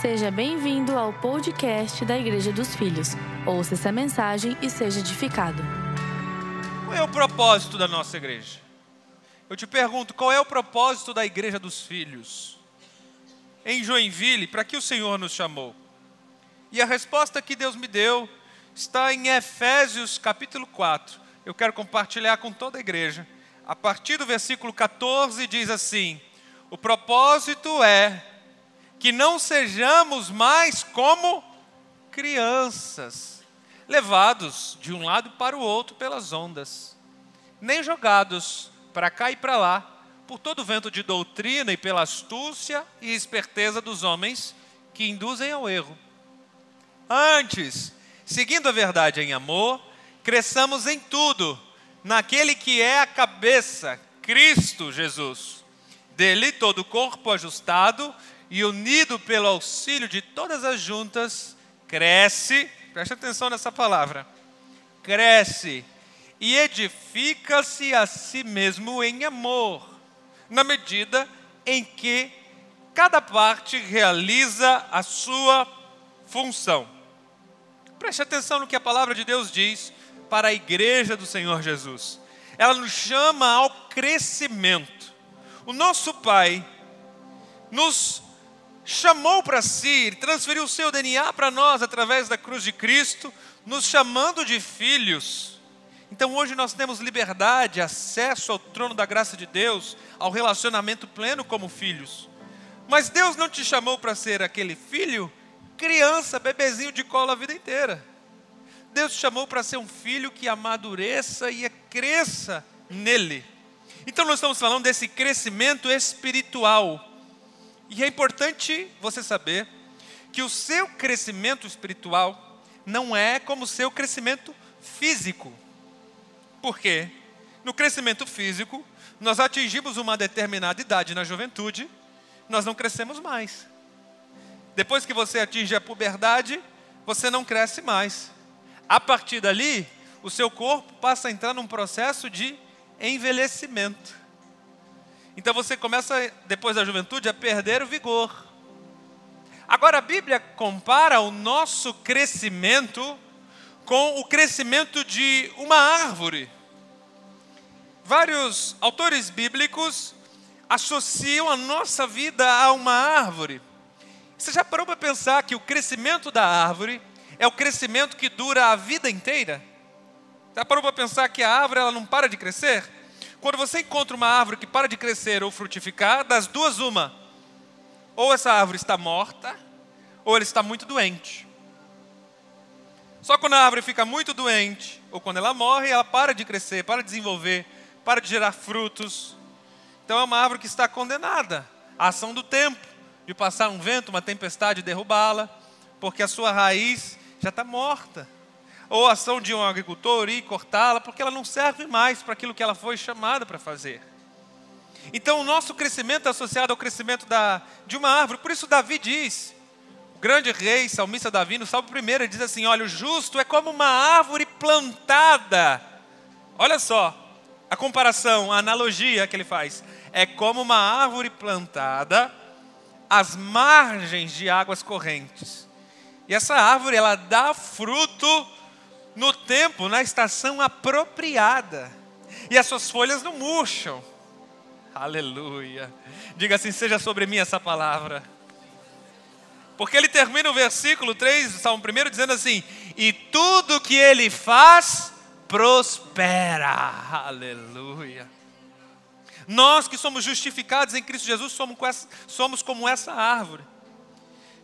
Seja bem-vindo ao podcast da Igreja dos Filhos. Ouça essa mensagem e seja edificado. Qual é o propósito da nossa igreja? Eu te pergunto, qual é o propósito da Igreja dos Filhos? Em Joinville, para que o Senhor nos chamou? E a resposta que Deus me deu está em Efésios capítulo 4. Eu quero compartilhar com toda a igreja. A partir do versículo 14 diz assim: O propósito é que não sejamos mais como crianças, levados de um lado para o outro pelas ondas, nem jogados para cá e para lá por todo vento de doutrina e pela astúcia e esperteza dos homens que induzem ao erro. Antes, seguindo a verdade em amor, cresçamos em tudo, naquele que é a cabeça, Cristo Jesus. Dele todo o corpo ajustado e unido pelo auxílio de todas as juntas, cresce, preste atenção nessa palavra, cresce e edifica-se a si mesmo em amor, na medida em que cada parte realiza a sua função. Preste atenção no que a palavra de Deus diz para a igreja do Senhor Jesus. Ela nos chama ao crescimento. O nosso Pai nos chamou para si, transferiu o seu DNA para nós através da cruz de Cristo, nos chamando de filhos. Então hoje nós temos liberdade, acesso ao trono da graça de Deus, ao relacionamento pleno como filhos. Mas Deus não te chamou para ser aquele filho, criança, bebezinho de cola a vida inteira. Deus te chamou para ser um filho que amadureça e cresça nele. Então nós estamos falando desse crescimento espiritual e é importante você saber que o seu crescimento espiritual não é como o seu crescimento físico. Por quê? No crescimento físico, nós atingimos uma determinada idade na juventude, nós não crescemos mais. Depois que você atinge a puberdade, você não cresce mais. A partir dali, o seu corpo passa a entrar num processo de envelhecimento. Então você começa, depois da juventude, a perder o vigor. Agora a Bíblia compara o nosso crescimento com o crescimento de uma árvore. Vários autores bíblicos associam a nossa vida a uma árvore. Você já parou para pensar que o crescimento da árvore é o crescimento que dura a vida inteira? Já parou para pensar que a árvore ela não para de crescer? Quando você encontra uma árvore que para de crescer ou frutificar, das duas, uma. Ou essa árvore está morta, ou ela está muito doente. Só quando a árvore fica muito doente, ou quando ela morre, ela para de crescer, para de desenvolver, para de gerar frutos. Então é uma árvore que está condenada à ação do tempo, de passar um vento, uma tempestade e derrubá-la, porque a sua raiz já está morta ou a ação de um agricultor ir cortá-la, porque ela não serve mais para aquilo que ela foi chamada para fazer. Então, o nosso crescimento é associado ao crescimento da, de uma árvore. Por isso, Davi diz, o grande rei, salmista Davi, no Salmo 1, ele diz assim: Olha, o justo é como uma árvore plantada. Olha só a comparação, a analogia que ele faz. É como uma árvore plantada às margens de águas correntes. E essa árvore, ela dá fruto no tempo, na estação apropriada. E as suas folhas não murcham. Aleluia. Diga assim: seja sobre mim essa palavra. Porque ele termina o versículo 3 do Salmo 1 dizendo assim: E tudo que ele faz prospera. Aleluia. Nós que somos justificados em Cristo Jesus somos, como essa árvore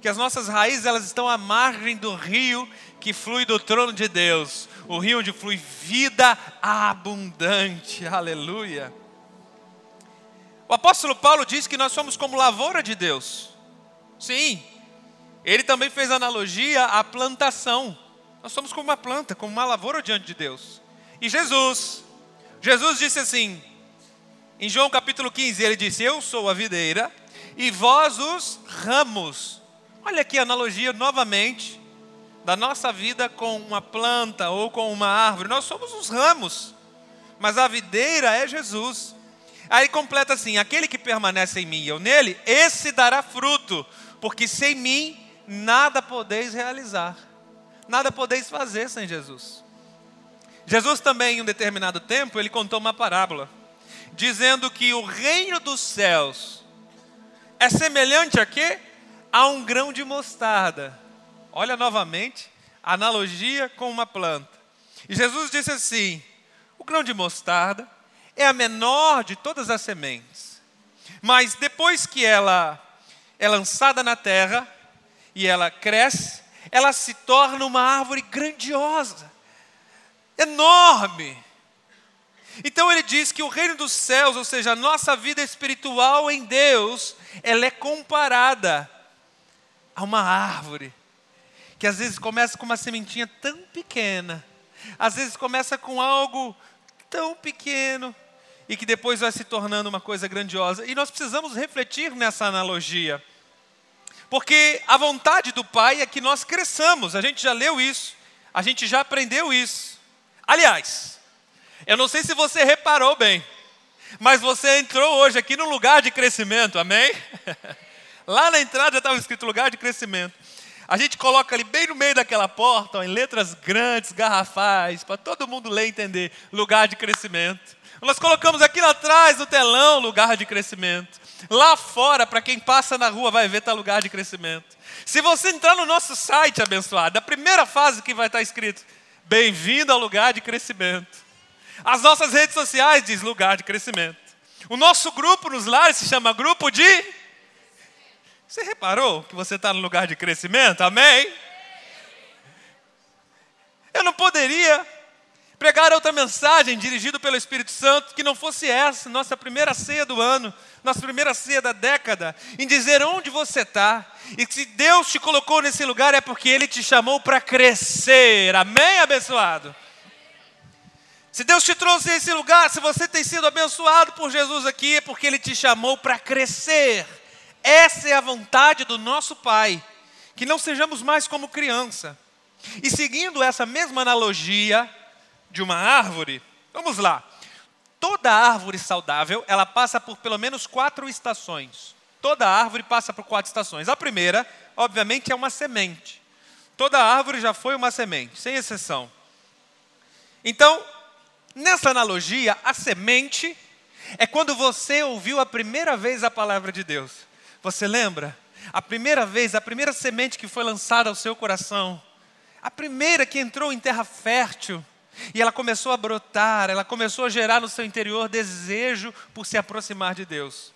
que as nossas raízes elas estão à margem do rio que flui do trono de Deus, o rio onde flui vida abundante. Aleluia. O apóstolo Paulo diz que nós somos como lavoura de Deus. Sim. Ele também fez analogia à plantação. Nós somos como uma planta, como uma lavoura diante de Deus. E Jesus, Jesus disse assim, em João capítulo 15, ele disse: Eu sou a videira e vós os ramos. Olha aqui a analogia novamente da nossa vida com uma planta ou com uma árvore. Nós somos os ramos, mas a videira é Jesus. Aí completa assim: aquele que permanece em mim e eu nele, esse dará fruto, porque sem mim nada podeis realizar, nada podeis fazer sem Jesus. Jesus também, em um determinado tempo, ele contou uma parábola, dizendo que o reino dos céus é semelhante a quê? A um grão de mostarda. Olha novamente, analogia com uma planta. E Jesus disse assim: o grão de mostarda é a menor de todas as sementes, mas depois que ela é lançada na terra e ela cresce, ela se torna uma árvore grandiosa, enorme. Então ele diz que o reino dos céus, ou seja, a nossa vida espiritual em Deus, ela é comparada a uma árvore que às vezes começa com uma sementinha tão pequena, às vezes começa com algo tão pequeno e que depois vai se tornando uma coisa grandiosa. E nós precisamos refletir nessa analogia. Porque a vontade do Pai é que nós cresçamos, a gente já leu isso, a gente já aprendeu isso. Aliás, eu não sei se você reparou bem, mas você entrou hoje aqui no lugar de crescimento, amém? Lá na entrada estava escrito lugar de crescimento. A gente coloca ali bem no meio daquela porta, ó, em letras grandes, garrafais, para todo mundo ler e entender, lugar de crescimento. Nós colocamos aqui atrás no telão, lugar de crescimento. Lá fora, para quem passa na rua, vai ver, está lugar de crescimento. Se você entrar no nosso site, abençoado, a primeira fase que vai estar escrito, bem-vindo ao lugar de crescimento. As nossas redes sociais diz lugar de crescimento. O nosso grupo nos lares se chama grupo de você reparou que você está no lugar de crescimento? Amém? Eu não poderia pregar outra mensagem dirigida pelo Espírito Santo que não fosse essa, nossa primeira ceia do ano, nossa primeira ceia da década, em dizer onde você está. E se Deus te colocou nesse lugar é porque Ele te chamou para crescer. Amém, abençoado? Se Deus te trouxe a esse lugar, se você tem sido abençoado por Jesus aqui, é porque Ele te chamou para crescer. Essa é a vontade do nosso Pai, que não sejamos mais como criança. E seguindo essa mesma analogia de uma árvore, vamos lá. Toda árvore saudável, ela passa por pelo menos quatro estações. Toda árvore passa por quatro estações. A primeira, obviamente, é uma semente. Toda árvore já foi uma semente, sem exceção. Então, nessa analogia, a semente é quando você ouviu a primeira vez a palavra de Deus. Você lembra? A primeira vez, a primeira semente que foi lançada ao seu coração, a primeira que entrou em terra fértil, e ela começou a brotar, ela começou a gerar no seu interior desejo por se aproximar de Deus.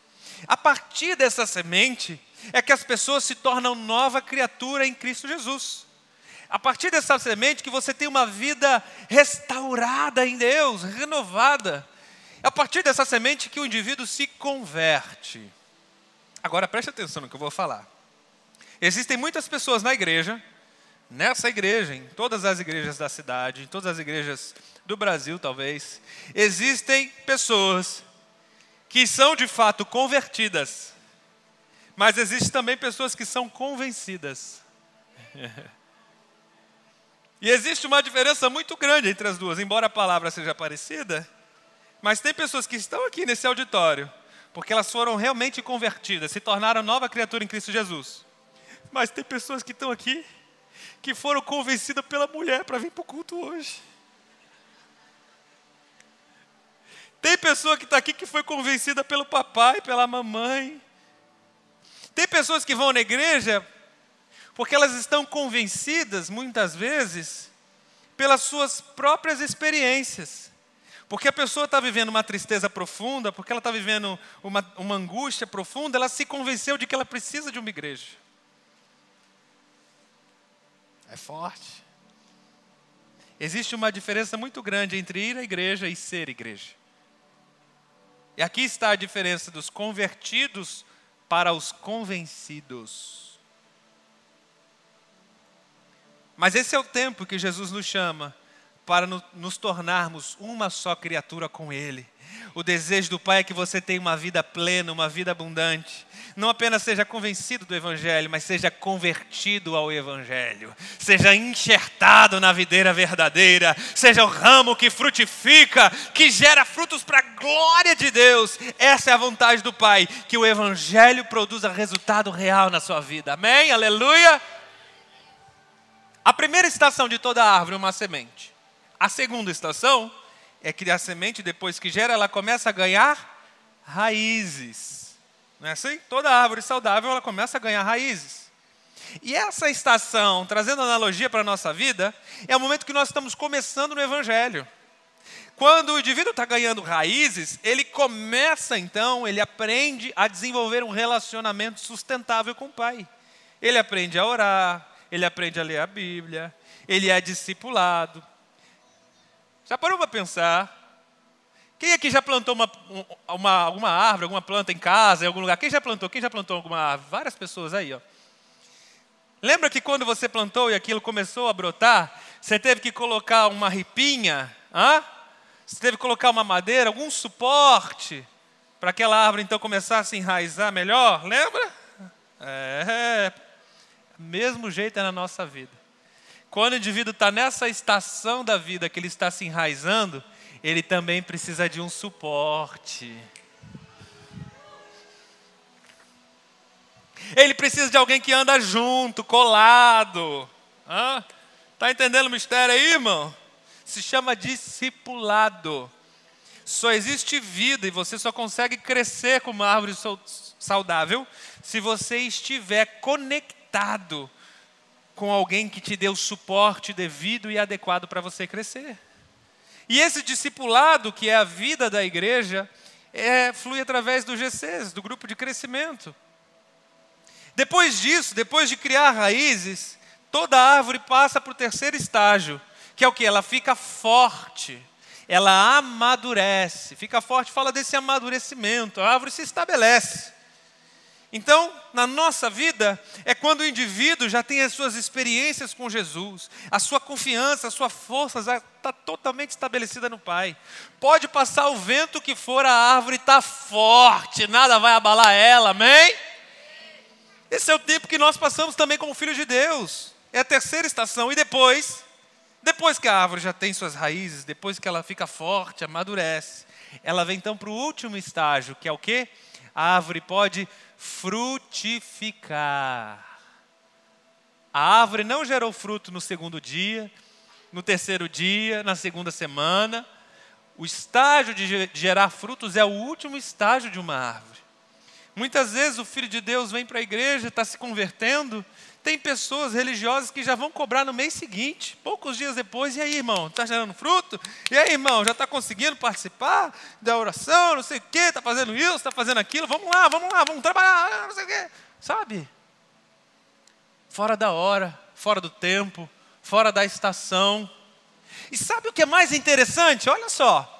A partir dessa semente é que as pessoas se tornam nova criatura em Cristo Jesus. A partir dessa semente que você tem uma vida restaurada em Deus, renovada. É a partir dessa semente que o indivíduo se converte. Agora preste atenção no que eu vou falar. Existem muitas pessoas na igreja, nessa igreja, em todas as igrejas da cidade, em todas as igrejas do Brasil, talvez, existem pessoas que são de fato convertidas, mas existem também pessoas que são convencidas. e existe uma diferença muito grande entre as duas, embora a palavra seja parecida, mas tem pessoas que estão aqui nesse auditório porque elas foram realmente convertidas, se tornaram nova criatura em Cristo Jesus. Mas tem pessoas que estão aqui que foram convencidas pela mulher para vir para o culto hoje. Tem pessoa que está aqui que foi convencida pelo papai, pela mamãe. Tem pessoas que vão na igreja porque elas estão convencidas, muitas vezes, pelas suas próprias experiências. Porque a pessoa está vivendo uma tristeza profunda, porque ela está vivendo uma, uma angústia profunda, ela se convenceu de que ela precisa de uma igreja. É forte. Existe uma diferença muito grande entre ir à igreja e ser igreja. E aqui está a diferença dos convertidos para os convencidos. Mas esse é o tempo que Jesus nos chama para nos tornarmos uma só criatura com Ele. O desejo do Pai é que você tenha uma vida plena, uma vida abundante. Não apenas seja convencido do Evangelho, mas seja convertido ao Evangelho. Seja enxertado na videira verdadeira. Seja o ramo que frutifica, que gera frutos para a glória de Deus. Essa é a vontade do Pai, que o Evangelho produza resultado real na sua vida. Amém? Aleluia? A primeira estação de toda árvore é uma semente. A segunda estação é que a semente, depois que gera, ela começa a ganhar raízes. Não é assim? Toda árvore saudável, ela começa a ganhar raízes. E essa estação, trazendo analogia para a nossa vida, é o momento que nós estamos começando no Evangelho. Quando o indivíduo está ganhando raízes, ele começa então, ele aprende a desenvolver um relacionamento sustentável com o Pai. Ele aprende a orar, ele aprende a ler a Bíblia, ele é discipulado. Já parou para pensar? Quem aqui já plantou uma, uma, alguma árvore, alguma planta em casa, em algum lugar? Quem já plantou? Quem já plantou alguma árvore? Várias pessoas aí, ó. Lembra que quando você plantou e aquilo começou a brotar, você teve que colocar uma ripinha, hã? Você teve que colocar uma madeira, algum suporte, para aquela árvore então começar a se enraizar melhor, lembra? É, mesmo jeito é na nossa vida. Quando o indivíduo está nessa estação da vida que ele está se enraizando, ele também precisa de um suporte. Ele precisa de alguém que anda junto, colado. Está entendendo o mistério aí, irmão? se chama discipulado. Só existe vida e você só consegue crescer como uma árvore saudável se você estiver conectado com alguém que te dê o suporte devido e adequado para você crescer. E esse discipulado, que é a vida da igreja, é, flui através do GCs, do grupo de crescimento. Depois disso, depois de criar raízes, toda árvore passa para o terceiro estágio, que é o que? Ela fica forte, ela amadurece. Fica forte, fala desse amadurecimento, a árvore se estabelece. Então, na nossa vida, é quando o indivíduo já tem as suas experiências com Jesus, a sua confiança, a sua força já está totalmente estabelecida no Pai. Pode passar o vento que for, a árvore está forte, nada vai abalar ela, amém? Esse é o tempo que nós passamos também como filhos de Deus. É a terceira estação. E depois, depois que a árvore já tem suas raízes, depois que ela fica forte, amadurece, ela vem então para o último estágio, que é o que? A árvore pode frutificar. A árvore não gerou fruto no segundo dia, no terceiro dia, na segunda semana. O estágio de gerar frutos é o último estágio de uma árvore. Muitas vezes o Filho de Deus vem para a igreja, está se convertendo, tem pessoas religiosas que já vão cobrar no mês seguinte, poucos dias depois. E aí, irmão, está gerando fruto? E aí, irmão, já está conseguindo participar da oração? Não sei o quê, está fazendo isso, está fazendo aquilo? Vamos lá, vamos lá, vamos trabalhar, não sei o quê. Sabe? Fora da hora, fora do tempo, fora da estação. E sabe o que é mais interessante? Olha só.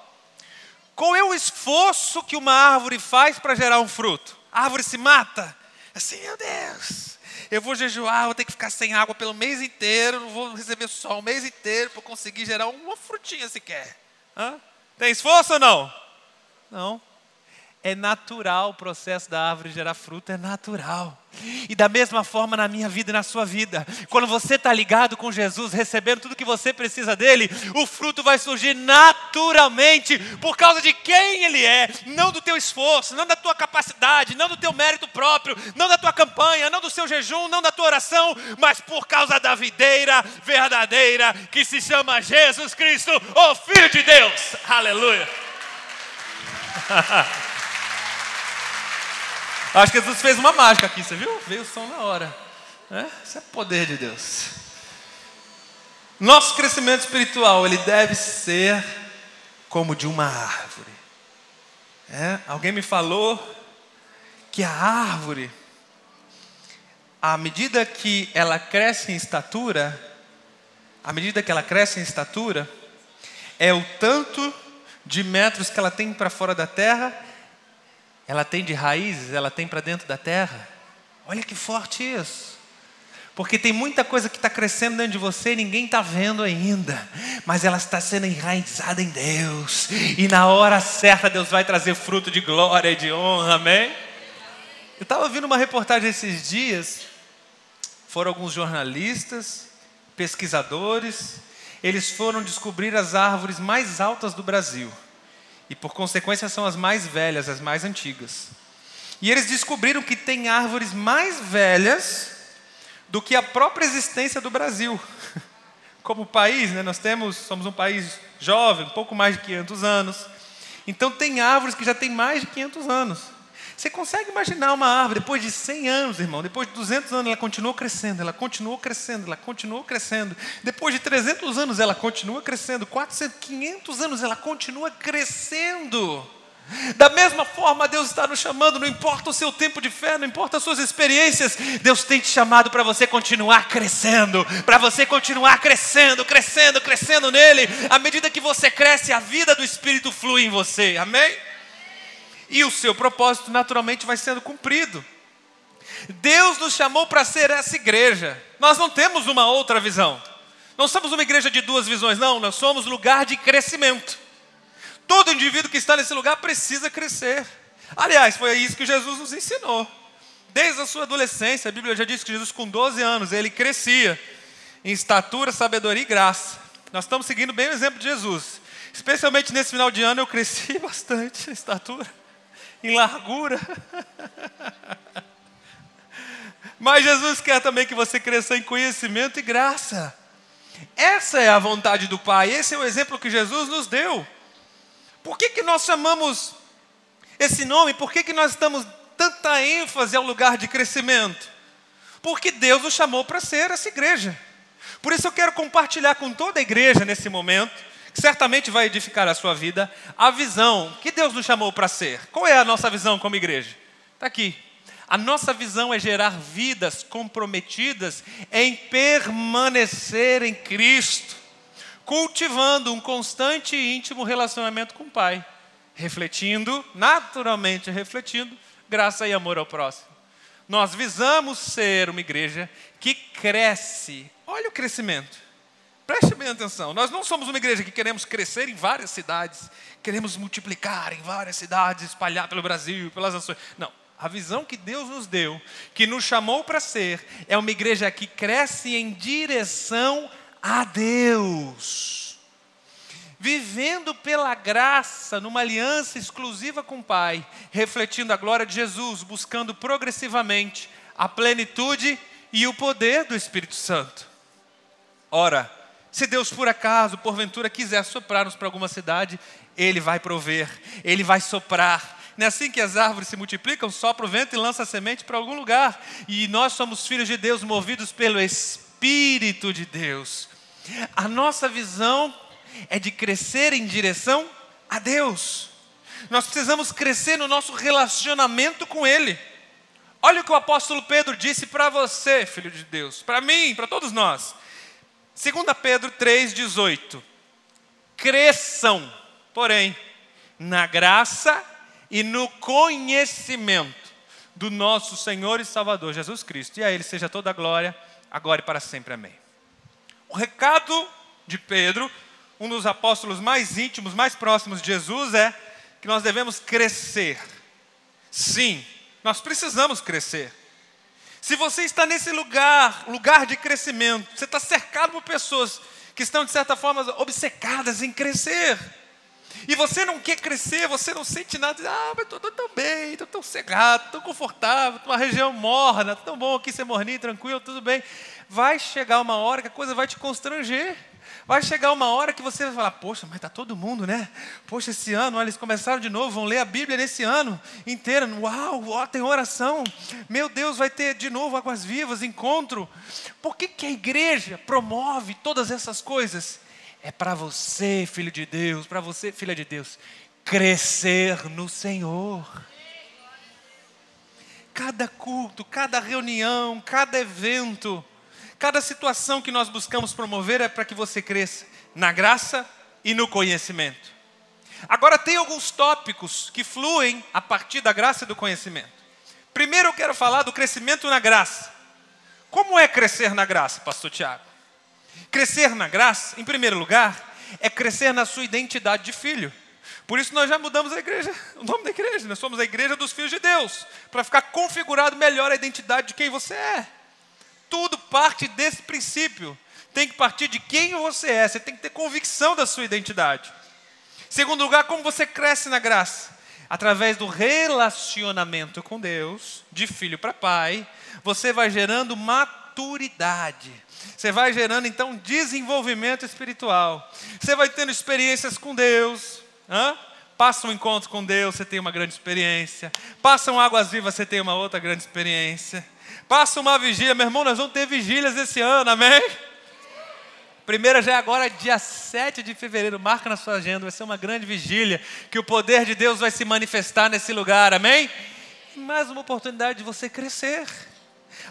Qual é o esforço que uma árvore faz para gerar um fruto? A árvore se mata? Assim, meu Deus eu vou jejuar, vou ter que ficar sem água pelo mês inteiro, não vou receber sol o mês inteiro para conseguir gerar uma frutinha sequer. Hã? Tem esforço ou não? Não. É natural o processo da árvore gerar fruto, é natural. E da mesma forma na minha vida e na sua vida. Quando você está ligado com Jesus, recebendo tudo que você precisa dele, o fruto vai surgir naturalmente por causa de quem ele é, não do teu esforço, não da tua capacidade, não do teu mérito próprio, não da tua campanha, não do seu jejum, não da tua oração, mas por causa da videira verdadeira que se chama Jesus Cristo, o Filho de Deus. Aleluia. Acho que Jesus fez uma mágica aqui, você viu? Veio o som na hora. É? Isso é poder de Deus. Nosso crescimento espiritual, ele deve ser como de uma árvore. É? Alguém me falou que a árvore, à medida que ela cresce em estatura, à medida que ela cresce em estatura, é o tanto de metros que ela tem para fora da terra ela tem de raízes, ela tem para dentro da terra. Olha que forte isso. Porque tem muita coisa que está crescendo dentro de você e ninguém está vendo ainda, mas ela está sendo enraizada em Deus, e na hora certa Deus vai trazer fruto de glória e de honra, amém? Eu estava ouvindo uma reportagem esses dias, foram alguns jornalistas, pesquisadores, eles foram descobrir as árvores mais altas do Brasil e por consequência são as mais velhas, as mais antigas. E eles descobriram que tem árvores mais velhas do que a própria existência do Brasil. Como país, né, nós temos, somos um país jovem, pouco mais de 500 anos. Então tem árvores que já têm mais de 500 anos. Você consegue imaginar uma árvore depois de 100 anos, irmão, depois de 200 anos ela continuou crescendo, ela continuou crescendo, ela continuou crescendo. Depois de 300 anos ela continua crescendo, 400, 500 anos ela continua crescendo. Da mesma forma, Deus está nos chamando, não importa o seu tempo de fé, não importa as suas experiências, Deus tem te chamado para você continuar crescendo, para você continuar crescendo, crescendo, crescendo nele. À medida que você cresce, a vida do Espírito flui em você, amém? E o seu propósito naturalmente vai sendo cumprido. Deus nos chamou para ser essa igreja, nós não temos uma outra visão, não somos uma igreja de duas visões, não, nós somos lugar de crescimento. Todo indivíduo que está nesse lugar precisa crescer. Aliás, foi isso que Jesus nos ensinou. Desde a sua adolescência, a Bíblia já diz que Jesus, com 12 anos, ele crescia em estatura, sabedoria e graça. Nós estamos seguindo bem o exemplo de Jesus. Especialmente nesse final de ano, eu cresci bastante em estatura, em largura. Mas Jesus quer também que você cresça em conhecimento e graça. Essa é a vontade do Pai, esse é o exemplo que Jesus nos deu. Por que, que nós chamamos esse nome? Por que, que nós damos tanta ênfase ao lugar de crescimento? Porque Deus nos chamou para ser essa igreja. Por isso eu quero compartilhar com toda a igreja nesse momento, certamente vai edificar a sua vida, a visão que Deus nos chamou para ser. Qual é a nossa visão como igreja? Está aqui. A nossa visão é gerar vidas comprometidas em permanecer em Cristo cultivando um constante e íntimo relacionamento com o Pai, refletindo, naturalmente refletindo, graça e amor ao próximo. Nós visamos ser uma igreja que cresce. Olha o crescimento. Preste bem atenção. Nós não somos uma igreja que queremos crescer em várias cidades, queremos multiplicar em várias cidades, espalhar pelo Brasil, pelas nações. Não. A visão que Deus nos deu, que nos chamou para ser, é uma igreja que cresce em direção a Deus. Vivendo pela graça, numa aliança exclusiva com o Pai, refletindo a glória de Jesus, buscando progressivamente a plenitude e o poder do Espírito Santo. Ora, se Deus por acaso, porventura, quiser soprar-nos para alguma cidade, Ele vai prover, Ele vai soprar. Não é assim que as árvores se multiplicam? Sopra o vento e lança a semente para algum lugar. E nós somos filhos de Deus, movidos pelo Espírito de Deus. A nossa visão é de crescer em direção a Deus. Nós precisamos crescer no nosso relacionamento com Ele. Olha o que o apóstolo Pedro disse para você, filho de Deus, para mim, para todos nós. 2 Pedro 3,18: Cresçam, porém, na graça e no conhecimento do nosso Senhor e Salvador Jesus Cristo. E a Ele seja toda a glória, agora e para sempre. Amém. O recado de Pedro, um dos apóstolos mais íntimos, mais próximos de Jesus, é que nós devemos crescer. Sim, nós precisamos crescer. Se você está nesse lugar, lugar de crescimento, você está cercado por pessoas que estão, de certa forma, obcecadas em crescer. E você não quer crescer, você não sente nada, ah, mas estou tão bem, estou tão cegado, tão confortável, estou numa região morna, tão bom aqui ser morninho, tranquilo, tudo bem vai chegar uma hora que a coisa vai te constranger. Vai chegar uma hora que você vai falar, poxa, mas está todo mundo, né? Poxa, esse ano, olha, eles começaram de novo, vão ler a Bíblia nesse ano inteiro. Uau, ó, tem oração. Meu Deus, vai ter de novo águas vivas, encontro. Por que, que a igreja promove todas essas coisas? É para você, filho de Deus, para você, filha de Deus, crescer no Senhor. Cada culto, cada reunião, cada evento, Cada situação que nós buscamos promover é para que você cresça na graça e no conhecimento. Agora, tem alguns tópicos que fluem a partir da graça e do conhecimento. Primeiro, eu quero falar do crescimento na graça. Como é crescer na graça, Pastor Tiago? Crescer na graça, em primeiro lugar, é crescer na sua identidade de filho. Por isso nós já mudamos a igreja, o nome da igreja. Nós somos a igreja dos filhos de Deus, para ficar configurado melhor a identidade de quem você é. Tudo parte desse princípio. Tem que partir de quem você é. Você tem que ter convicção da sua identidade. Segundo lugar, como você cresce na graça? Através do relacionamento com Deus, de filho para pai, você vai gerando maturidade. Você vai gerando então desenvolvimento espiritual. Você vai tendo experiências com Deus. Hã? Passa um encontro com Deus, você tem uma grande experiência. Passa um águas vivas, você tem uma outra grande experiência. Passa uma vigília, meu irmão, nós vamos ter vigílias esse ano, amém? Primeira já é agora, dia 7 de fevereiro. Marca na sua agenda, vai ser uma grande vigília. Que o poder de Deus vai se manifestar nesse lugar, amém? mais uma oportunidade de você crescer.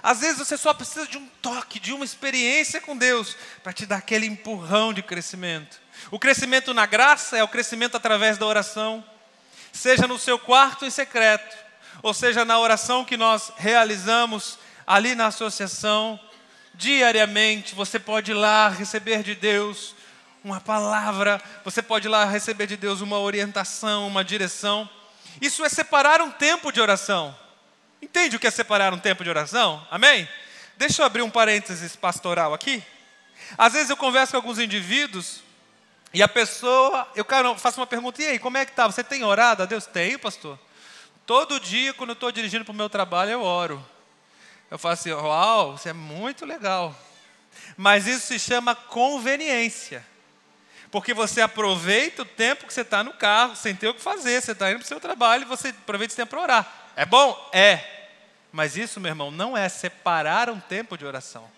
Às vezes você só precisa de um toque, de uma experiência com Deus, para te dar aquele empurrão de crescimento. O crescimento na graça é o crescimento através da oração, seja no seu quarto em secreto, ou seja na oração que nós realizamos ali na associação, diariamente. Você pode ir lá receber de Deus uma palavra, você pode ir lá receber de Deus uma orientação, uma direção. Isso é separar um tempo de oração. Entende o que é separar um tempo de oração? Amém? Deixa eu abrir um parênteses pastoral aqui. Às vezes eu converso com alguns indivíduos e a pessoa, eu faço uma pergunta, e aí, como é que tá? Você tem orado a Deus? Tenho, pastor. Todo dia, quando eu estou dirigindo para o meu trabalho, eu oro. Eu falo assim, uau, isso é muito legal. Mas isso se chama conveniência. Porque você aproveita o tempo que você está no carro, sem ter o que fazer, você está indo para o seu trabalho e você aproveita esse tempo para orar. É bom? É. Mas isso, meu irmão, não é separar um tempo de oração.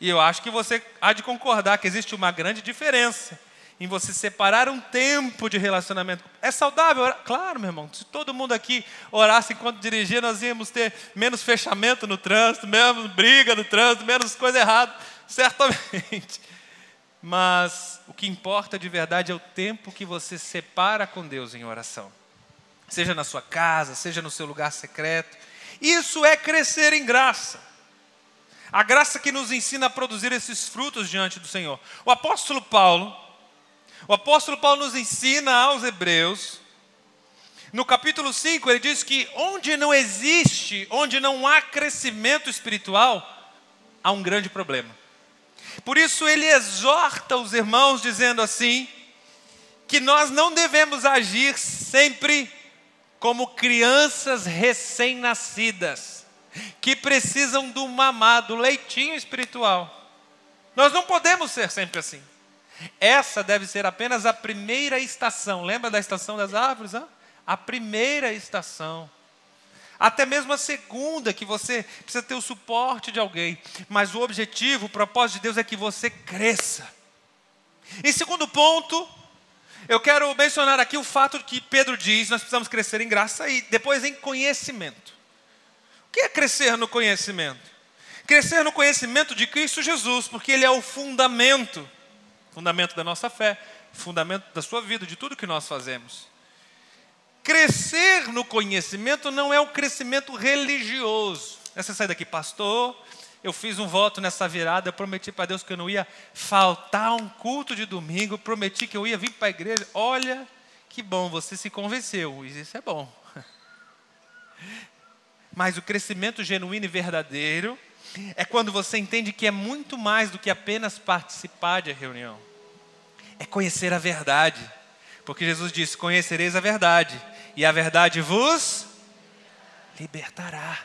E eu acho que você há de concordar que existe uma grande diferença em você separar um tempo de relacionamento. É saudável? Claro, meu irmão. Se todo mundo aqui orasse enquanto dirigia, nós íamos ter menos fechamento no trânsito, menos briga no trânsito, menos coisa errada, certamente. Mas o que importa de verdade é o tempo que você separa com Deus em oração. Seja na sua casa, seja no seu lugar secreto. Isso é crescer em graça. A graça que nos ensina a produzir esses frutos diante do Senhor. O apóstolo Paulo, o apóstolo Paulo nos ensina aos hebreus, no capítulo 5, ele diz que onde não existe, onde não há crescimento espiritual, há um grande problema. Por isso ele exorta os irmãos dizendo assim: que nós não devemos agir sempre como crianças recém-nascidas, que precisam do mamado, leitinho espiritual. Nós não podemos ser sempre assim. Essa deve ser apenas a primeira estação. Lembra da estação das árvores? Hein? A primeira estação. Até mesmo a segunda, que você precisa ter o suporte de alguém. Mas o objetivo, o propósito de Deus é que você cresça. Em segundo ponto, eu quero mencionar aqui o fato que Pedro diz: nós precisamos crescer em graça e depois em conhecimento. O que é crescer no conhecimento? Crescer no conhecimento de Cristo Jesus, porque Ele é o fundamento fundamento da nossa fé, fundamento da sua vida, de tudo que nós fazemos. Crescer no conhecimento não é um crescimento religioso. Essa sai daqui, pastor. Eu fiz um voto nessa virada, prometi para Deus que eu não ia faltar um culto de domingo, prometi que eu ia vir para a igreja. Olha, que bom, você se convenceu, isso é bom. Mas o crescimento genuíno e verdadeiro é quando você entende que é muito mais do que apenas participar de reunião. É conhecer a verdade. Porque Jesus disse: Conhecereis a verdade, e a verdade vos libertará.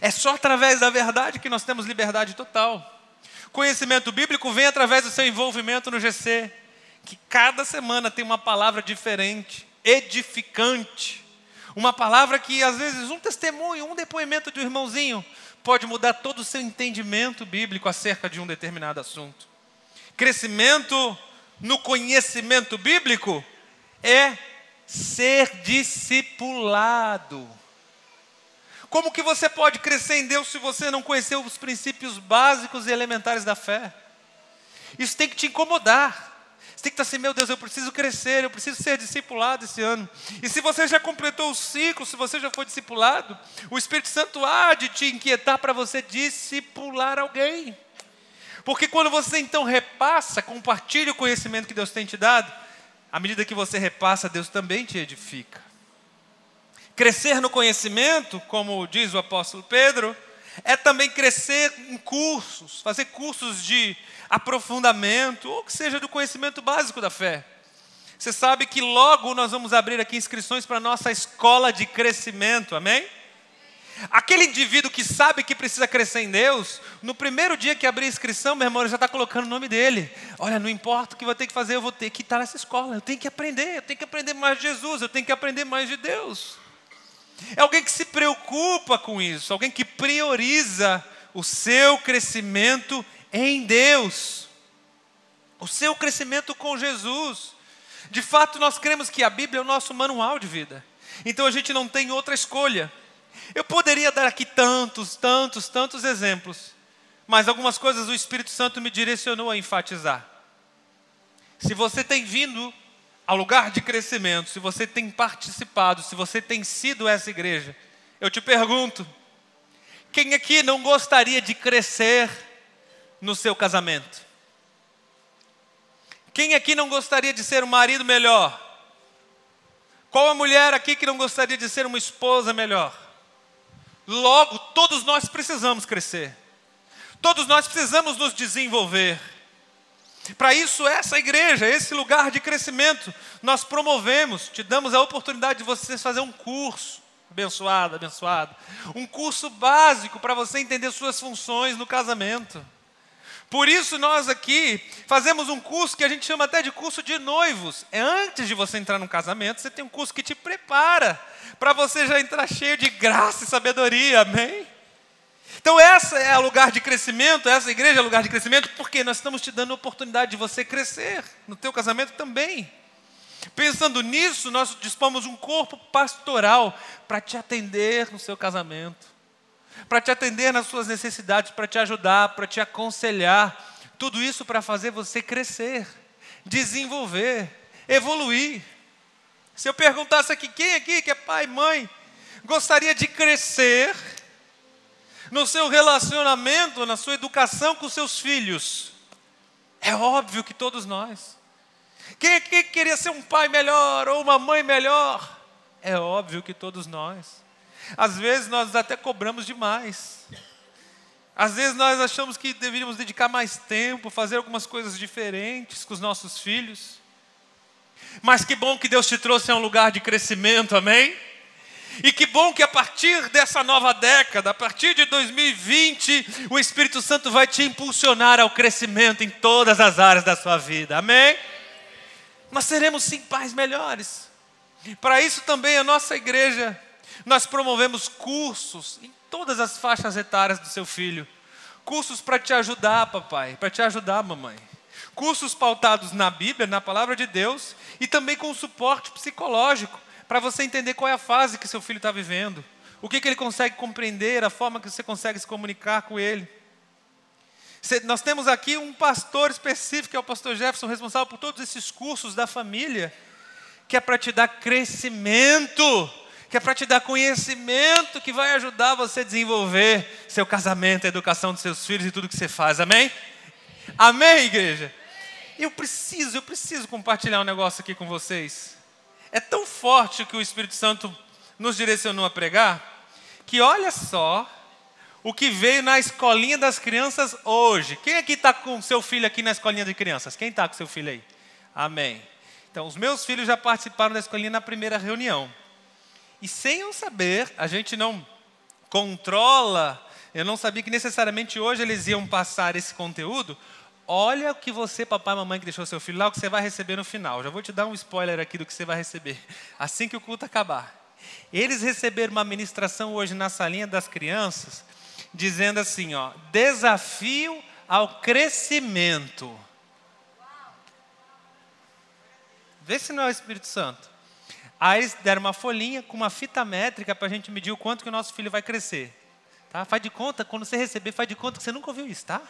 É só através da verdade que nós temos liberdade total. Conhecimento bíblico vem através do seu envolvimento no GC, que cada semana tem uma palavra diferente, edificante. Uma palavra que às vezes um testemunho, um depoimento de um irmãozinho pode mudar todo o seu entendimento bíblico acerca de um determinado assunto. Crescimento no conhecimento bíblico é ser discipulado. Como que você pode crescer em Deus se você não conheceu os princípios básicos e elementares da fé? Isso tem que te incomodar. Você tem que estar assim, meu Deus, eu preciso crescer, eu preciso ser discipulado esse ano. E se você já completou o ciclo, se você já foi discipulado, o Espírito Santo há de te inquietar para você discipular alguém. Porque quando você então repassa, compartilha o conhecimento que Deus tem te dado, à medida que você repassa, Deus também te edifica. Crescer no conhecimento, como diz o apóstolo Pedro, é também crescer em cursos, fazer cursos de aprofundamento, ou que seja do conhecimento básico da fé. Você sabe que logo nós vamos abrir aqui inscrições para a nossa escola de crescimento, amém? Aquele indivíduo que sabe que precisa crescer em Deus, no primeiro dia que abrir a inscrição, meu irmão, ele já está colocando o nome dele. Olha, não importa o que eu vou ter que fazer, eu vou ter que estar nessa escola. Eu tenho que aprender, eu tenho que aprender mais de Jesus, eu tenho que aprender mais de Deus. É alguém que se preocupa com isso, alguém que prioriza o seu crescimento em Deus, o seu crescimento com Jesus. De fato, nós cremos que a Bíblia é o nosso manual de vida, então a gente não tem outra escolha. Eu poderia dar aqui tantos, tantos, tantos exemplos, mas algumas coisas o Espírito Santo me direcionou a enfatizar. Se você tem vindo ao lugar de crescimento, se você tem participado, se você tem sido essa igreja, eu te pergunto: quem aqui não gostaria de crescer no seu casamento? Quem aqui não gostaria de ser um marido melhor? Qual a mulher aqui que não gostaria de ser uma esposa melhor? Logo, todos nós precisamos crescer. Todos nós precisamos nos desenvolver. Para isso, essa igreja, esse lugar de crescimento, nós promovemos, te damos a oportunidade de você fazer um curso, abençoado, abençoado, um curso básico para você entender suas funções no casamento. Por isso, nós aqui fazemos um curso que a gente chama até de curso de noivos. É antes de você entrar no casamento, você tem um curso que te prepara para você já entrar cheio de graça e sabedoria, amém? Então, essa é o lugar de crescimento, essa igreja é lugar de crescimento, porque nós estamos te dando a oportunidade de você crescer no teu casamento também. Pensando nisso, nós dispomos um corpo pastoral para te atender no seu casamento, para te atender nas suas necessidades, para te ajudar, para te aconselhar. Tudo isso para fazer você crescer, desenvolver, evoluir. Se eu perguntasse aqui, quem aqui que é pai mãe, gostaria de crescer no seu relacionamento, na sua educação com seus filhos? É óbvio que todos nós. Quem aqui queria ser um pai melhor ou uma mãe melhor? É óbvio que todos nós. Às vezes nós até cobramos demais. Às vezes nós achamos que deveríamos dedicar mais tempo, fazer algumas coisas diferentes com os nossos filhos. Mas que bom que Deus te trouxe a um lugar de crescimento, amém? E que bom que a partir dessa nova década, a partir de 2020, o Espírito Santo vai te impulsionar ao crescimento em todas as áreas da sua vida, amém? Nós seremos sim pais melhores. Para isso também a nossa igreja, nós promovemos cursos em todas as faixas etárias do seu filho. Cursos para te ajudar, papai, para te ajudar, mamãe cursos pautados na Bíblia, na palavra de Deus, e também com suporte psicológico, para você entender qual é a fase que seu filho está vivendo, o que, que ele consegue compreender, a forma que você consegue se comunicar com ele. Nós temos aqui um pastor específico, que é o pastor Jefferson, responsável por todos esses cursos da família, que é para te dar crescimento, que é para te dar conhecimento, que vai ajudar você a desenvolver seu casamento, a educação dos seus filhos e tudo que você faz, amém? Amém, igreja? Eu preciso, eu preciso compartilhar um negócio aqui com vocês. É tão forte que o Espírito Santo nos direcionou a pregar, que olha só o que veio na escolinha das crianças hoje. Quem aqui está com seu filho aqui na escolinha de crianças? Quem está com seu filho aí? Amém. Então, os meus filhos já participaram da escolinha na primeira reunião. E sem eu saber, a gente não controla, eu não sabia que necessariamente hoje eles iam passar esse conteúdo, Olha o que você, papai e mamãe que deixou seu filho lá, o que você vai receber no final. Já vou te dar um spoiler aqui do que você vai receber. Assim que o culto acabar. Eles receberam uma ministração hoje na salinha das crianças, dizendo assim, ó, desafio ao crescimento. Vê se não é o Espírito Santo. Aí eles deram uma folhinha com uma fita métrica para a gente medir o quanto que o nosso filho vai crescer. Tá? Faz de conta, quando você receber, faz de conta que você nunca ouviu isso, tá?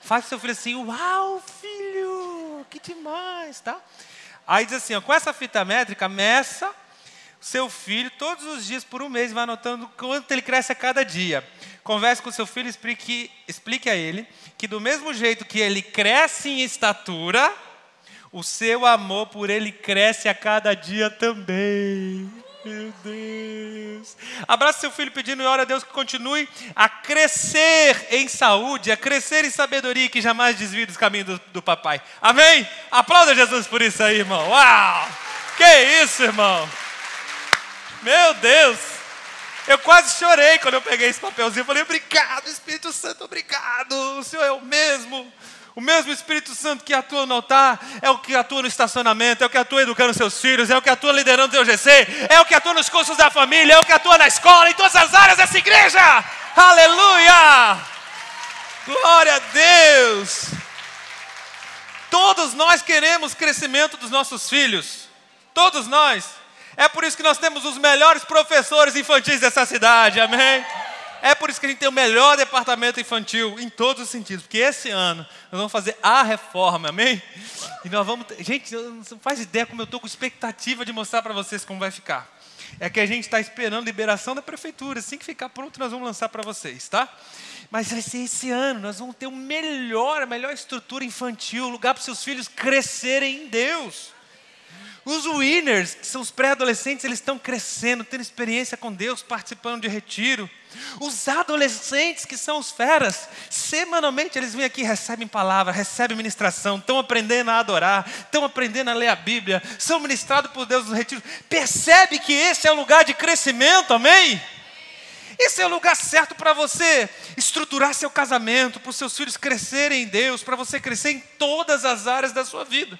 Faz seu filho assim, uau, filho, que demais, tá? Aí diz assim, ó, com essa fita métrica, meça seu filho todos os dias por um mês, vai anotando quanto ele cresce a cada dia. Converse com seu filho, explique, explique a ele que do mesmo jeito que ele cresce em estatura, o seu amor por ele cresce a cada dia também. Meu Deus. Abraça seu filho pedindo e ora a Deus que continue a crescer em saúde, a crescer em sabedoria, que jamais desvie dos caminhos do, do papai. Amém? Aplauda Jesus por isso aí, irmão. Uau! Que isso, irmão? Meu Deus! Eu quase chorei quando eu peguei esse papelzinho. Falei, obrigado, Espírito Santo, obrigado. O Senhor é o mesmo. O mesmo Espírito Santo que atua no altar, é o que atua no estacionamento, é o que atua educando seus filhos, é o que atua liderando o GC, é o que atua nos cursos da família, é o que atua na escola, em todas as áreas dessa igreja. Aleluia! Glória a Deus! Todos nós queremos crescimento dos nossos filhos. Todos nós. É por isso que nós temos os melhores professores infantis dessa cidade, amém? É por isso que a gente tem o melhor departamento infantil em todos os sentidos, porque esse ano nós vamos fazer a reforma, amém? E nós vamos. Gente, não faz ideia como eu estou com expectativa de mostrar para vocês como vai ficar. É que a gente está esperando liberação da prefeitura. Assim que ficar pronto, nós vamos lançar para vocês, tá? Mas vai ser esse ano, nós vamos ter o melhor, a melhor estrutura infantil, lugar para seus filhos crescerem em Deus. Os winners, que são os pré-adolescentes, eles estão crescendo, tendo experiência com Deus, participando de retiro. Os adolescentes, que são os feras, semanalmente eles vêm aqui, recebem palavra, recebem ministração, estão aprendendo a adorar, estão aprendendo a ler a Bíblia, são ministrados por Deus nos retiros. Percebe que esse é o lugar de crescimento, amém? Esse é o lugar certo para você estruturar seu casamento, para os seus filhos crescerem em Deus, para você crescer em todas as áreas da sua vida,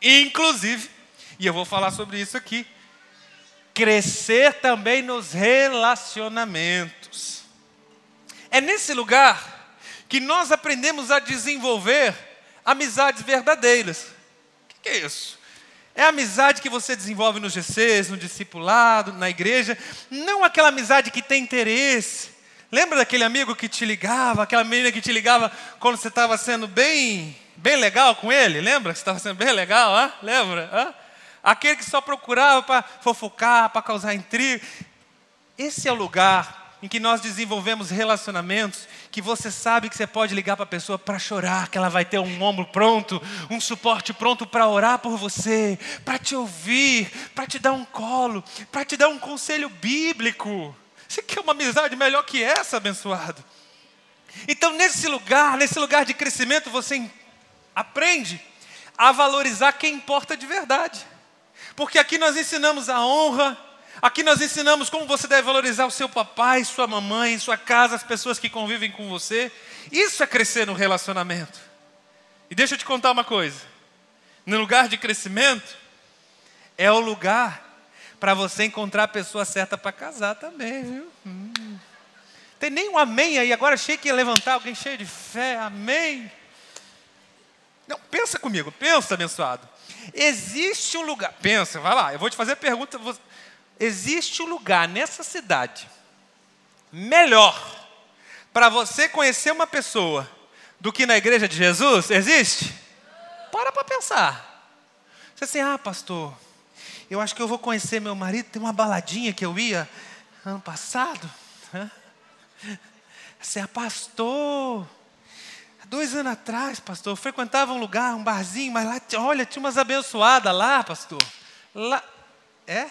inclusive e eu vou falar sobre isso aqui. Crescer também nos relacionamentos. É nesse lugar que nós aprendemos a desenvolver amizades verdadeiras. O que é isso? É a amizade que você desenvolve nos GCs, no discipulado, na igreja. Não aquela amizade que tem interesse. Lembra daquele amigo que te ligava, aquela menina que te ligava quando você estava sendo bem, bem legal com ele? Lembra que você estava sendo bem legal? Hein? Lembra? Hein? Aquele que só procurava para fofocar, para causar intriga. Esse é o lugar em que nós desenvolvemos relacionamentos que você sabe que você pode ligar para a pessoa para chorar, que ela vai ter um ombro pronto, um suporte pronto para orar por você, para te ouvir, para te dar um colo, para te dar um conselho bíblico. Você quer uma amizade melhor que essa, abençoado? Então, nesse lugar, nesse lugar de crescimento, você aprende a valorizar quem importa de verdade. Porque aqui nós ensinamos a honra, aqui nós ensinamos como você deve valorizar o seu papai, sua mamãe, sua casa, as pessoas que convivem com você. Isso é crescer no relacionamento. E deixa eu te contar uma coisa: no lugar de crescimento, é o lugar para você encontrar a pessoa certa para casar também, viu? Hum. Tem nem um amém aí, agora achei que ia levantar alguém cheio de fé, amém. Não, pensa comigo, pensa, abençoado. Existe um lugar, pensa, vai lá, eu vou te fazer a pergunta. Existe um lugar nessa cidade melhor para você conhecer uma pessoa do que na igreja de Jesus? Existe? Para para pensar. Você assim, ah, pastor, eu acho que eu vou conhecer meu marido. Tem uma baladinha que eu ia ano passado. Você é pastor. Dois anos atrás, pastor, eu frequentava um lugar, um barzinho, mas lá, olha, tinha umas abençoadas lá, pastor. Lá, é?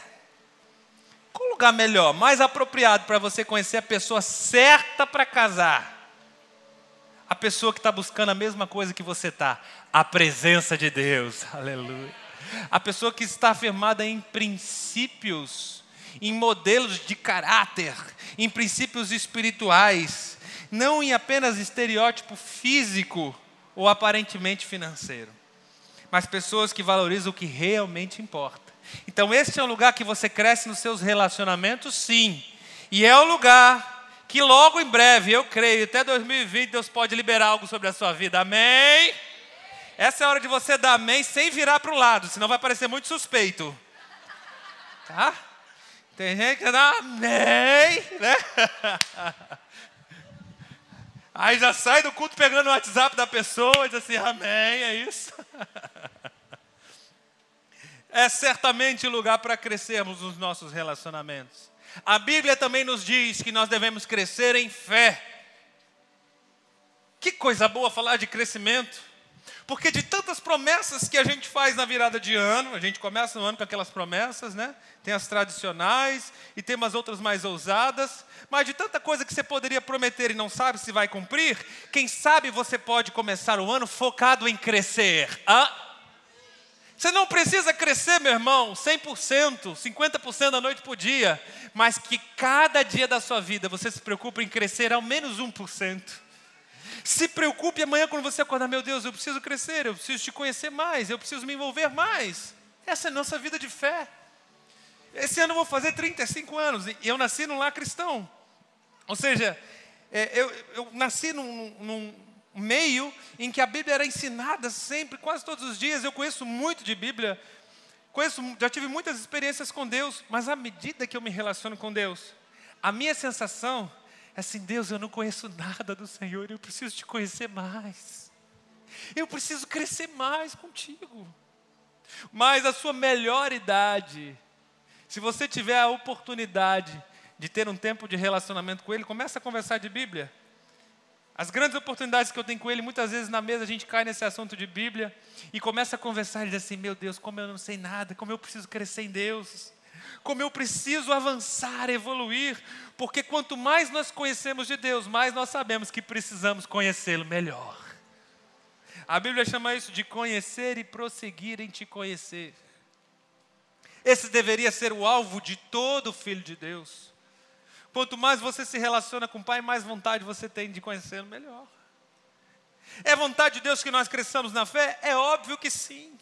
Qual lugar melhor, mais apropriado para você conhecer a pessoa certa para casar? A pessoa que está buscando a mesma coisa que você está, a presença de Deus, aleluia. A pessoa que está afirmada em princípios, em modelos de caráter, em princípios espirituais não em apenas estereótipo físico ou aparentemente financeiro, mas pessoas que valorizam o que realmente importa. Então, esse é o lugar que você cresce nos seus relacionamentos, sim, e é o lugar que logo em breve, eu creio, até 2020, Deus pode liberar algo sobre a sua vida, amém? Essa é a hora de você dar amém sem virar para o lado, senão vai parecer muito suspeito. Tá? Tem gente que dá amém, né? Aí já sai do culto pegando o WhatsApp da pessoa e diz assim: Amém, é isso. é certamente lugar para crescermos nos nossos relacionamentos. A Bíblia também nos diz que nós devemos crescer em fé. Que coisa boa falar de crescimento. Porque de tantas promessas que a gente faz na virada de ano, a gente começa no ano com aquelas promessas, né? Tem as tradicionais e tem umas outras mais ousadas, mas de tanta coisa que você poderia prometer e não sabe se vai cumprir, quem sabe você pode começar o ano focado em crescer. Ah? Você não precisa crescer, meu irmão, 100%, 50% da noite por dia, mas que cada dia da sua vida você se preocupe em crescer ao menos 1%. Se preocupe amanhã quando você acordar, meu Deus, eu preciso crescer, eu preciso te conhecer mais, eu preciso me envolver mais. Essa é a nossa vida de fé. Esse ano eu vou fazer 35 anos e eu nasci num lar cristão. Ou seja, é, eu, eu, nasci num, num, meio em que a Bíblia era ensinada sempre, quase todos os dias. Eu conheço muito de Bíblia, conheço, já tive muitas experiências com Deus, mas à medida que eu me relaciono com Deus, a minha sensação é assim: Deus, eu não conheço nada do Senhor, eu preciso te conhecer mais. Eu preciso crescer mais contigo. Mas a sua melhor idade, se você tiver a oportunidade de ter um tempo de relacionamento com Ele, começa a conversar de Bíblia. As grandes oportunidades que eu tenho com Ele, muitas vezes na mesa a gente cai nesse assunto de Bíblia e começa a conversar e diz assim: Meu Deus, como eu não sei nada, como eu preciso crescer em Deus, como eu preciso avançar, evoluir, porque quanto mais nós conhecemos de Deus, mais nós sabemos que precisamos conhecê-lo melhor. A Bíblia chama isso de conhecer e prosseguir em te conhecer. Esse deveria ser o alvo de todo filho de Deus. Quanto mais você se relaciona com o Pai, mais vontade você tem de conhecê-lo melhor. É vontade de Deus que nós cresçamos na fé? É óbvio que sim.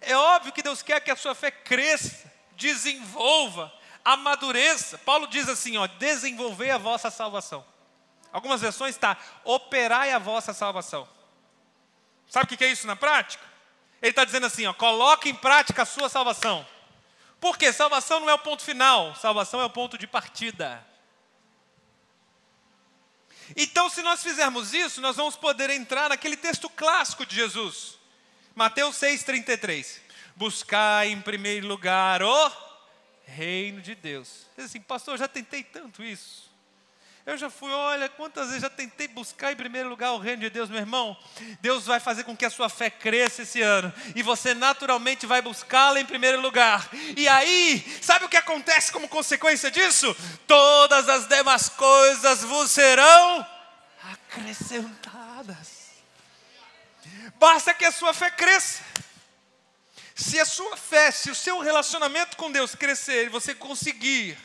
É óbvio que Deus quer que a sua fé cresça, desenvolva, amadureça. Paulo diz assim: ó, desenvolver a vossa salvação. Algumas versões está, operai a vossa salvação. Sabe o que é isso na prática? Ele está dizendo assim: ó, coloque em prática a sua salvação. Porque salvação não é o ponto final, salvação é o ponto de partida. Então, se nós fizermos isso, nós vamos poder entrar naquele texto clássico de Jesus, Mateus 6,33. Buscar em primeiro lugar o reino de Deus. Diz assim, pastor, eu já tentei tanto isso. Eu já fui, olha, quantas vezes já tentei buscar em primeiro lugar o reino de Deus, meu irmão. Deus vai fazer com que a sua fé cresça esse ano. E você naturalmente vai buscá-la em primeiro lugar. E aí, sabe o que acontece como consequência disso? Todas as demais coisas vos serão acrescentadas. Basta que a sua fé cresça. Se a sua fé, se o seu relacionamento com Deus crescer e você conseguir,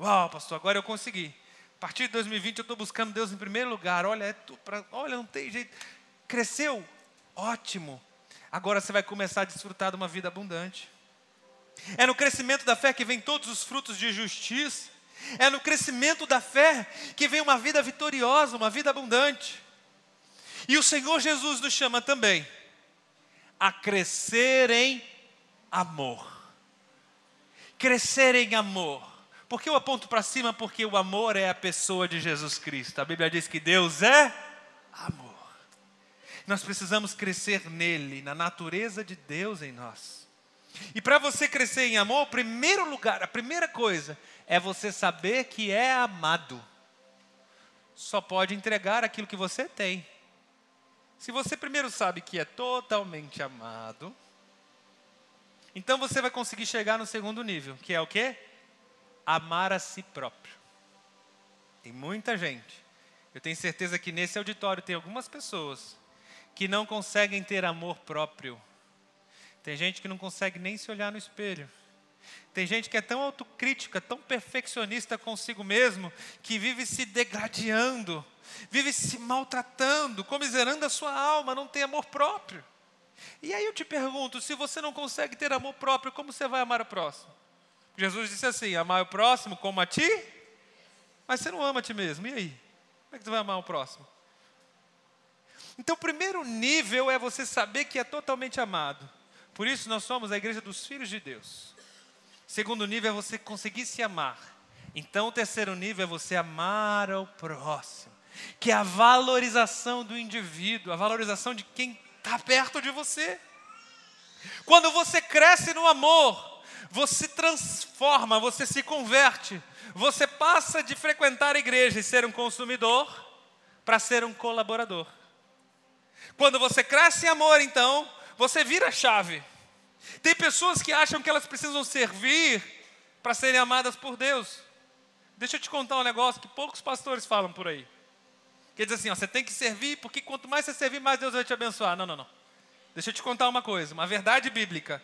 uau, pastor, agora eu consegui a partir de 2020 eu estou buscando Deus em primeiro lugar. Olha, é pra, olha, não tem jeito. Cresceu? Ótimo. Agora você vai começar a desfrutar de uma vida abundante. É no crescimento da fé que vem todos os frutos de justiça. É no crescimento da fé que vem uma vida vitoriosa, uma vida abundante. E o Senhor Jesus nos chama também a crescer em amor. Crescer em amor. Por que eu aponto para cima? Porque o amor é a pessoa de Jesus Cristo. A Bíblia diz que Deus é amor. Nós precisamos crescer nele, na natureza de Deus em nós. E para você crescer em amor, o primeiro lugar, a primeira coisa, é você saber que é amado. Só pode entregar aquilo que você tem. Se você primeiro sabe que é totalmente amado, então você vai conseguir chegar no segundo nível, que é o quê? Amar a si próprio. Tem muita gente, eu tenho certeza que nesse auditório tem algumas pessoas que não conseguem ter amor próprio. Tem gente que não consegue nem se olhar no espelho. Tem gente que é tão autocrítica, tão perfeccionista consigo mesmo, que vive se degradando, vive se maltratando, comiserando a sua alma, não tem amor próprio. E aí eu te pergunto: se você não consegue ter amor próprio, como você vai amar o próximo? Jesus disse assim: amar o próximo como a ti, mas você não ama a ti mesmo, e aí? Como é que você vai amar o próximo? Então, o primeiro nível é você saber que é totalmente amado. Por isso, nós somos a igreja dos filhos de Deus. Segundo nível é você conseguir se amar. Então, o terceiro nível é você amar ao próximo, que é a valorização do indivíduo, a valorização de quem está perto de você. Quando você cresce no amor, você transforma, você se converte, você passa de frequentar a igreja e ser um consumidor para ser um colaborador. Quando você cresce em amor, então, você vira chave. Tem pessoas que acham que elas precisam servir para serem amadas por Deus. Deixa eu te contar um negócio que poucos pastores falam por aí. Quer dizer assim, ó, você tem que servir, porque quanto mais você servir, mais Deus vai te abençoar. Não, não, não. Deixa eu te contar uma coisa, uma verdade bíblica.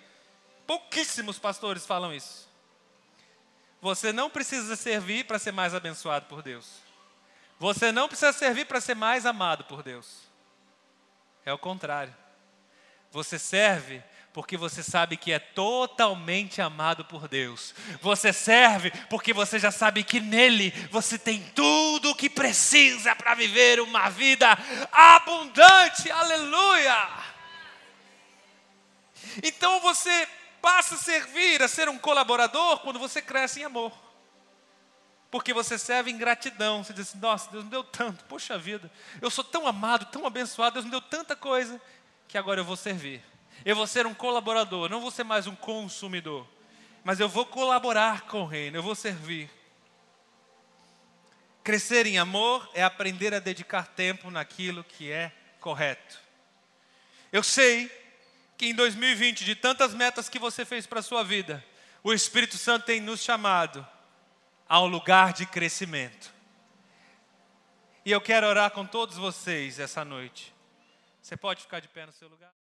Pouquíssimos pastores falam isso. Você não precisa servir para ser mais abençoado por Deus. Você não precisa servir para ser mais amado por Deus. É o contrário. Você serve porque você sabe que é totalmente amado por Deus. Você serve porque você já sabe que nele você tem tudo o que precisa para viver uma vida abundante. Aleluia! Então você passa a servir, a ser um colaborador quando você cresce em amor. Porque você serve em gratidão. Você diz assim, nossa, Deus me deu tanto, poxa vida, eu sou tão amado, tão abençoado, Deus me deu tanta coisa, que agora eu vou servir. Eu vou ser um colaborador, não vou ser mais um consumidor. Mas eu vou colaborar com o reino, eu vou servir. Crescer em amor é aprender a dedicar tempo naquilo que é correto. Eu sei que em 2020, de tantas metas que você fez para a sua vida, o Espírito Santo tem nos chamado a um lugar de crescimento. E eu quero orar com todos vocês essa noite. Você pode ficar de pé no seu lugar?